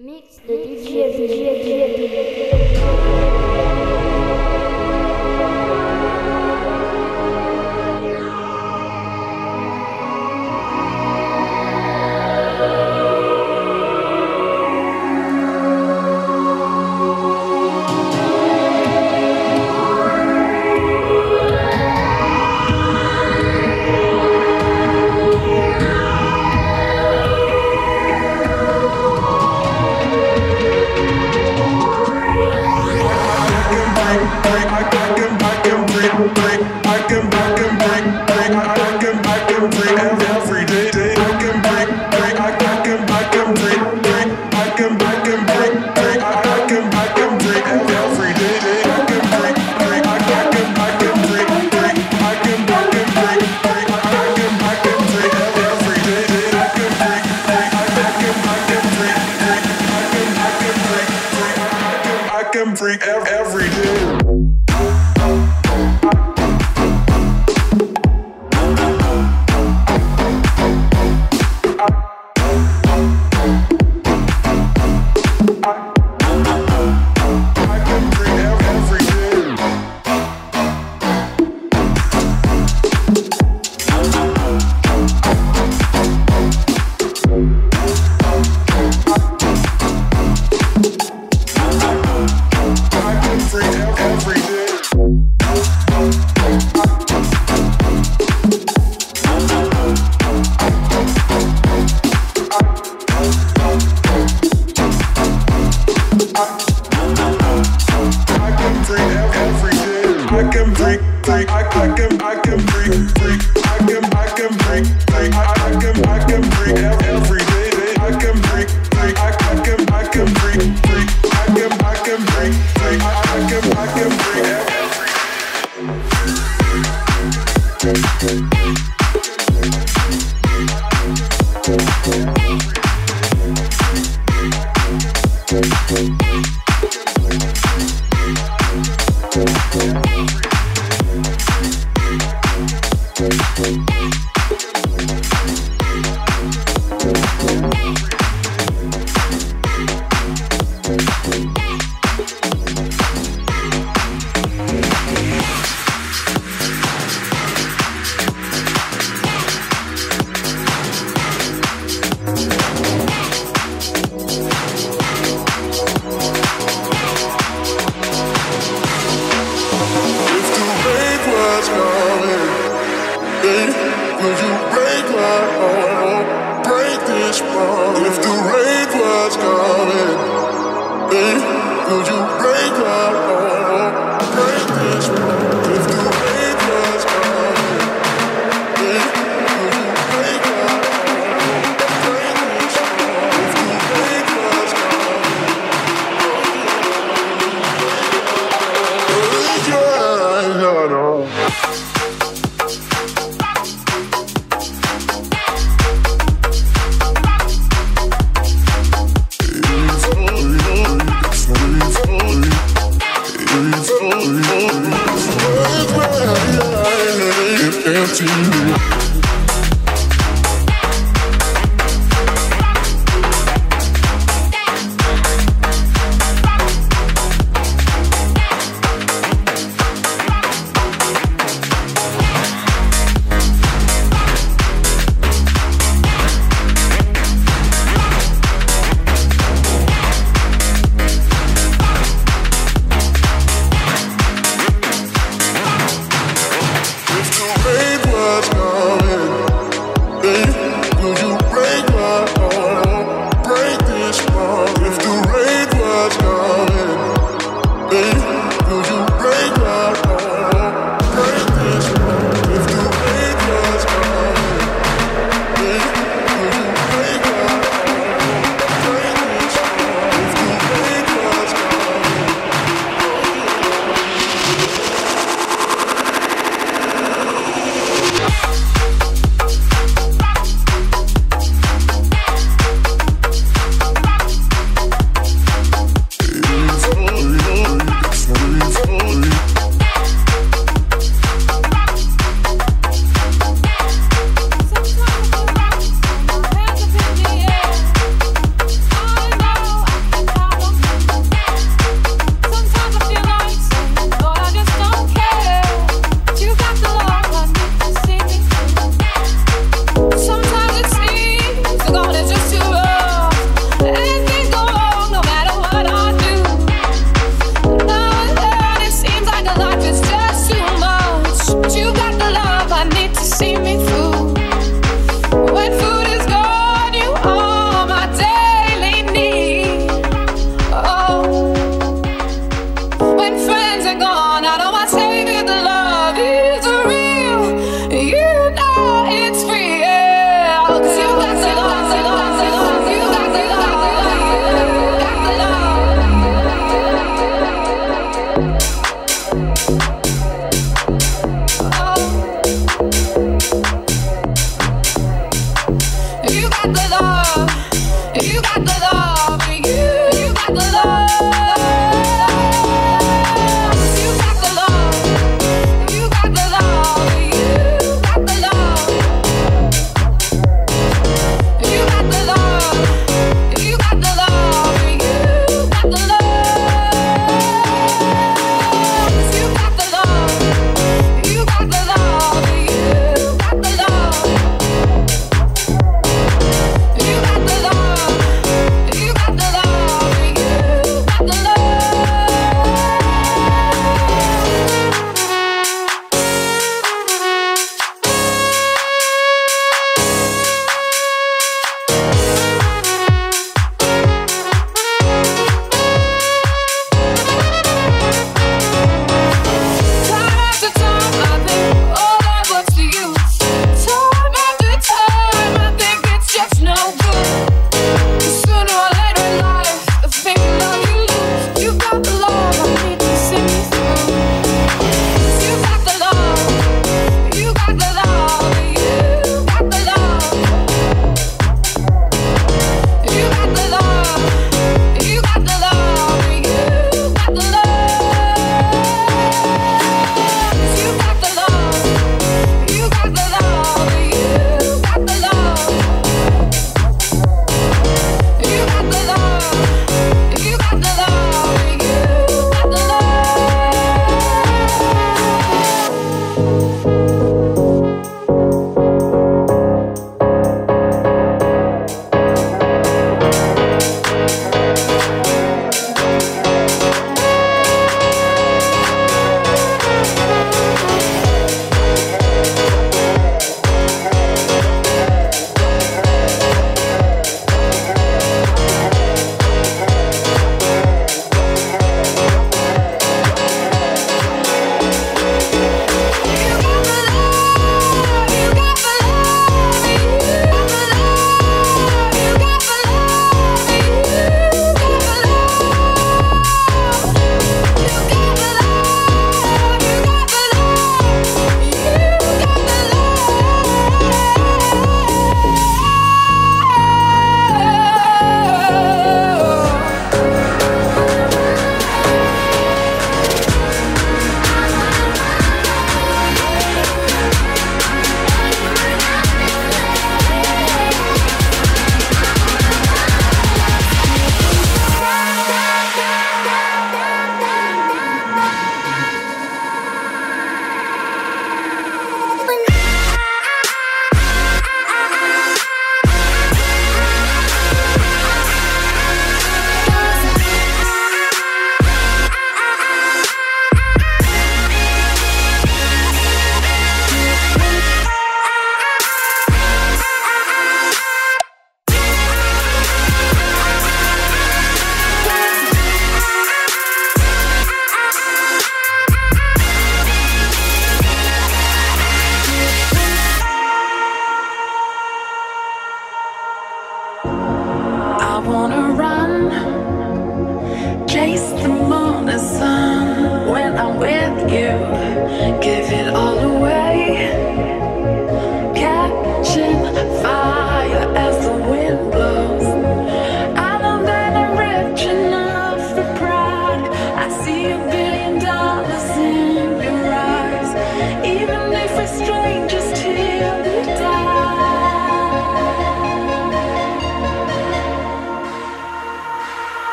Mix the DJ, DJ, DJ, DJ. like a freak, freak.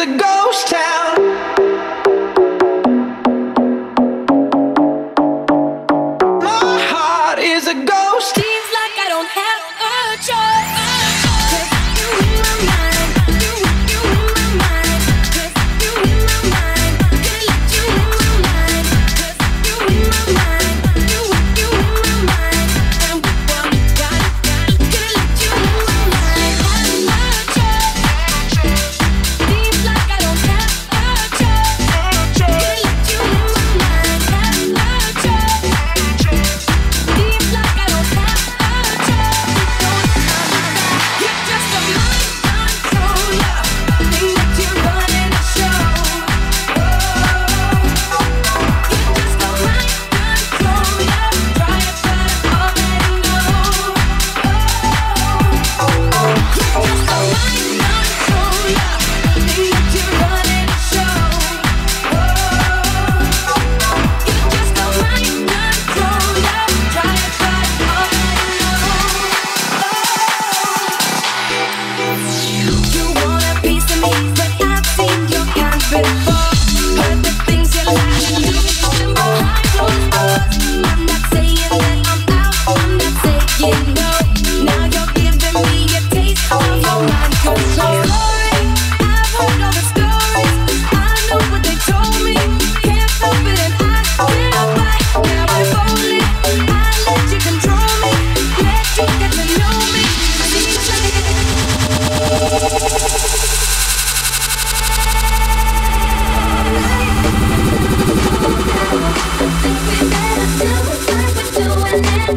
a ghost town.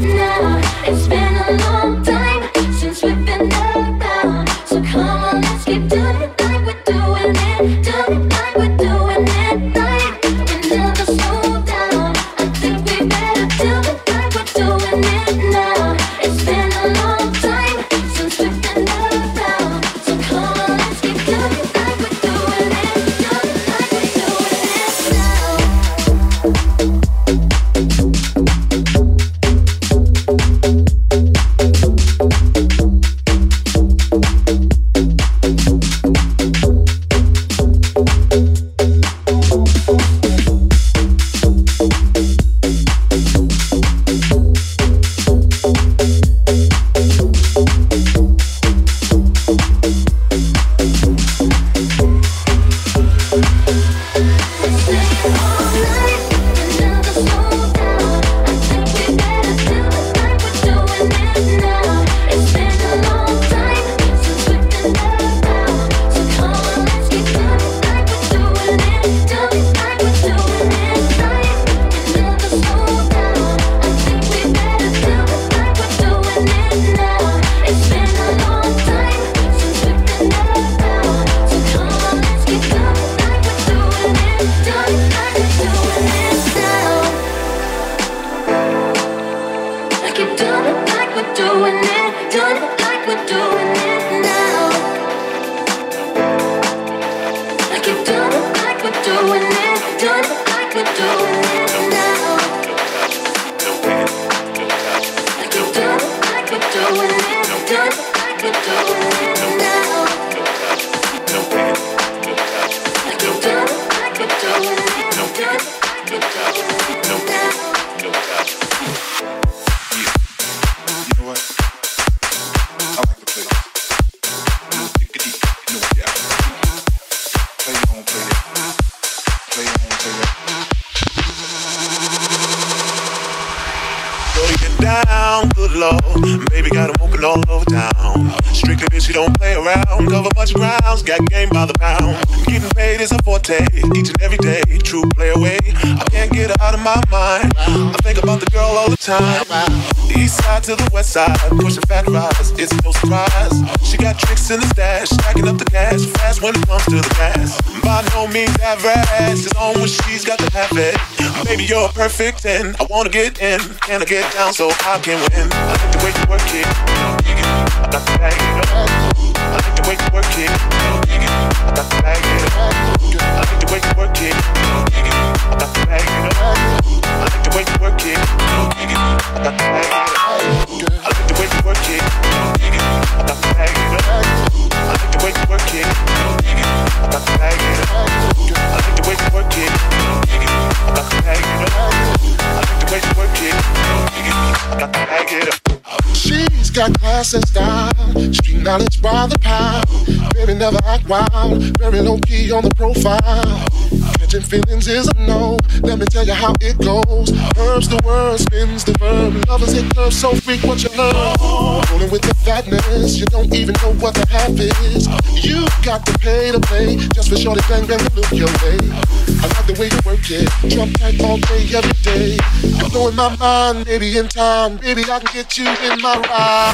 now. It's been good. Baby got him walking all over town. Strictly bitch, she don't play around. Cover much grounds, got game by the pound. Getting paid is a forte, each and every day. True play away. I can't get her out of my mind. I think about the girl all the time east side to the west side, pushing fat rides, it's no surprise. She got tricks in the stash, stacking up the cash, fast when it comes to the gas. By no means average, it's on when she's got to have it. Baby, you're a perfect 10, I wanna get in, can I get down so I can win? I like the way you work it, I got the bag it up. I like the way you work it, I got the bag it up. I like the way you work it, I got the bag it up. I like the way you work it. I like the way you work it. I like the way you work it. I like the way you work it. She's got class and style, street knowledge by the pound. Baby never act wild, very low key on the profile. Catching feelings is a no. Let me tell you how it goes. Herbs the word, spins the verb. Lovers hit curves so freak what you love. Rolling with the fatness, you don't even know what the half is. You got to pay to play just for shorty bang bang to look your way. I like the way you work it, drop tight all day every day. You're blowing my mind, maybe in time, baby I can get you in my ride.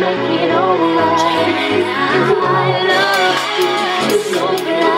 Make it all right. I love you, it's so glad.